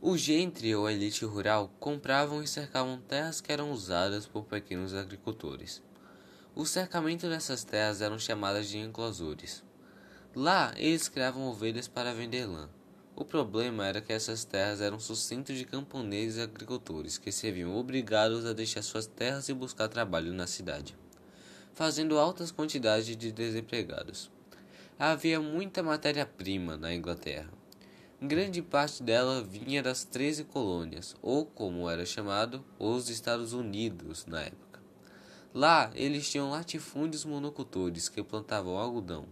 O gentry ou elite rural compravam e cercavam terras que eram usadas por pequenos agricultores. O cercamento dessas terras eram chamadas de enclosures. Lá eles criavam ovelhas para vender lã. O problema era que essas terras eram sustento de camponeses e agricultores que se viam obrigados a deixar suas terras e buscar trabalho na cidade, fazendo altas quantidades de desempregados. Havia muita matéria-prima na Inglaterra. Grande parte dela vinha das 13 colônias, ou como era chamado, os Estados Unidos na época. Lá eles tinham latifúndios monocultores que plantavam algodão,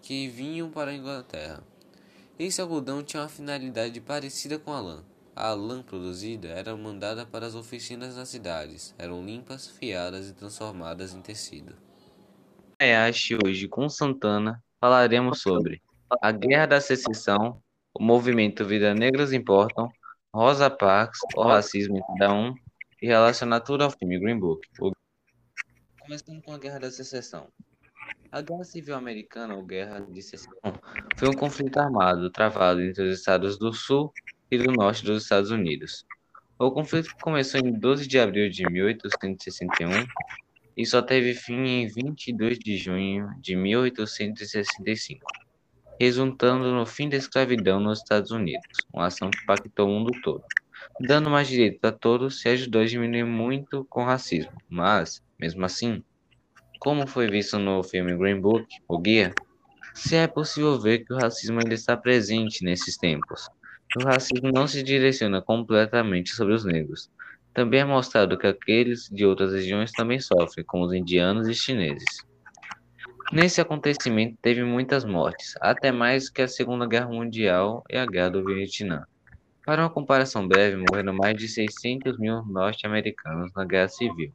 que vinham para a Inglaterra. Esse algodão tinha uma finalidade parecida com a lã. A lã produzida era mandada para as oficinas das cidades, eram limpas, fiadas e transformadas em tecido. Ayashi hoje com Santana falaremos sobre a Guerra da Secessão, o movimento Vida Negras Importam, Rosa Parks, o racismo em cada um e relacionar tudo ao filme Green Book. Começando com a Guerra da Secessão. A Guerra Civil Americana, ou Guerra de Secessão, foi um conflito armado travado entre os estados do Sul e do Norte dos Estados Unidos. O conflito começou em 12 de abril de 1861 e só teve fim em 22 de junho de 1865, resultando no fim da escravidão nos Estados Unidos, uma ação que impactou o mundo todo. Dando mais direitos a todos, se ajudou a diminuir muito com o racismo, mas, mesmo assim, como foi visto no filme Green Book, o guia, se é possível ver que o racismo ainda está presente nesses tempos. O racismo não se direciona completamente sobre os negros. Também é mostrado que aqueles de outras regiões também sofrem, como os indianos e chineses. Nesse acontecimento teve muitas mortes, até mais que a Segunda Guerra Mundial e a Guerra do Vietnã. Para uma comparação breve, morreram mais de 600 mil norte-americanos na Guerra Civil.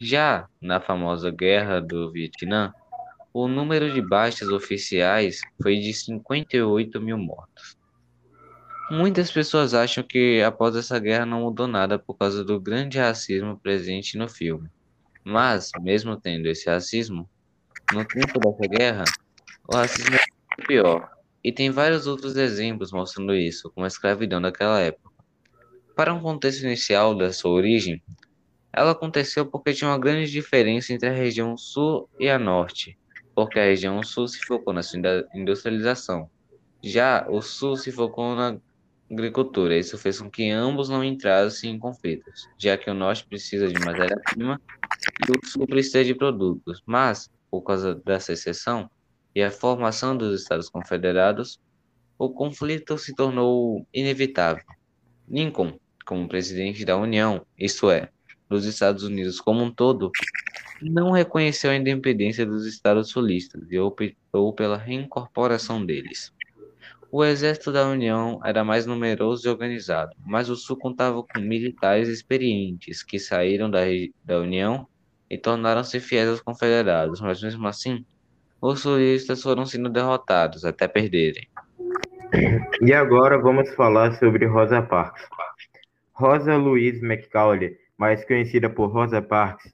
Já na famosa Guerra do Vietnã, o número de baixas oficiais foi de 58 mil mortos. Muitas pessoas acham que após essa guerra não mudou nada por causa do grande racismo presente no filme. Mas, mesmo tendo esse racismo, no tempo dessa guerra, o racismo é pior. E tem vários outros exemplos mostrando isso, como a escravidão daquela época. Para um contexto inicial da sua origem, ela aconteceu porque tinha uma grande diferença entre a região sul e a norte, porque a região sul se focou na sua industrialização, já o sul se focou na agricultura. Isso fez com que ambos não entrassem em conflitos, já que o norte precisa de matéria-prima e o sul precisa de produtos. Mas, por causa dessa exceção e a formação dos Estados Confederados, o conflito se tornou inevitável. Lincoln, como presidente da União, isto é, dos Estados Unidos como um todo, não reconheceu a independência dos estados sulistas e optou pela reincorporação deles. O exército da União era mais numeroso e organizado, mas o Sul contava com militares experientes que saíram da, da União e tornaram-se fiéis aos confederados, mas mesmo assim, os sulistas foram sendo derrotados até perderem. E agora vamos falar sobre Rosa Parks. Rosa Louise McCauley mais conhecida por Rosa Parks,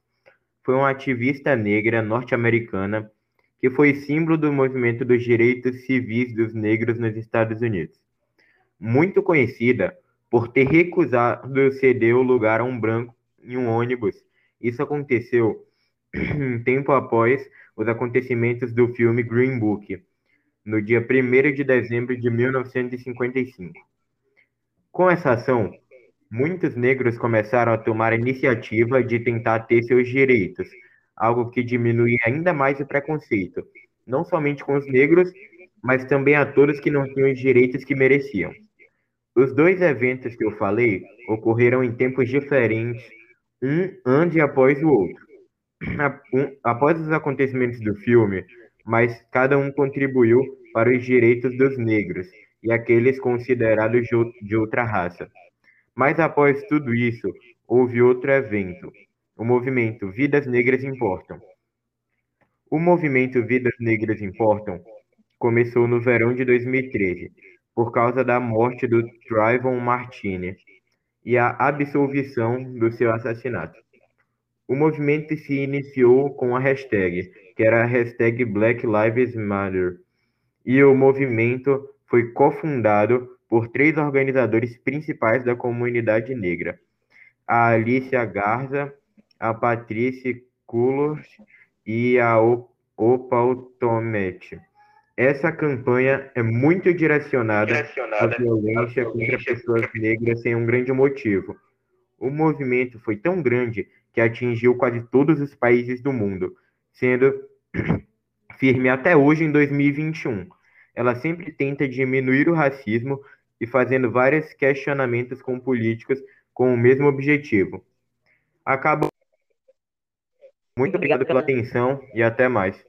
foi uma ativista negra norte-americana que foi símbolo do movimento dos direitos civis dos negros nos Estados Unidos. Muito conhecida por ter recusado ceder o lugar a um branco em um ônibus. Isso aconteceu tempo após os acontecimentos do filme Green Book, no dia 1 de dezembro de 1955. Com essa ação, Muitos negros começaram a tomar a iniciativa de tentar ter seus direitos, algo que diminui ainda mais o preconceito, não somente com os negros, mas também a todos que não tinham os direitos que mereciam. Os dois eventos que eu falei ocorreram em tempos diferentes, um antes após o outro. Após os acontecimentos do filme, mas cada um contribuiu para os direitos dos negros e aqueles considerados de outra raça. Mas após tudo isso, houve outro evento, o movimento Vidas Negras Importam. O movimento Vidas Negras Importam começou no verão de 2013, por causa da morte do Trayvon Martinez e a absolvição do seu assassinato. O movimento se iniciou com a hashtag, que era a hashtag Black Lives Matter, e o movimento foi cofundado por três organizadores principais da comunidade negra: a Alicia Garza, a Patrícia Cullors e a Opal Tomete. Essa campanha é muito direcionada, direcionada à violência contra pessoas negras sem um grande motivo. O movimento foi tão grande que atingiu quase todos os países do mundo, sendo firme até hoje em 2021. Ela sempre tenta diminuir o racismo e fazendo vários questionamentos com políticos com o mesmo objetivo. Acabo. Muito obrigado pela atenção e até mais.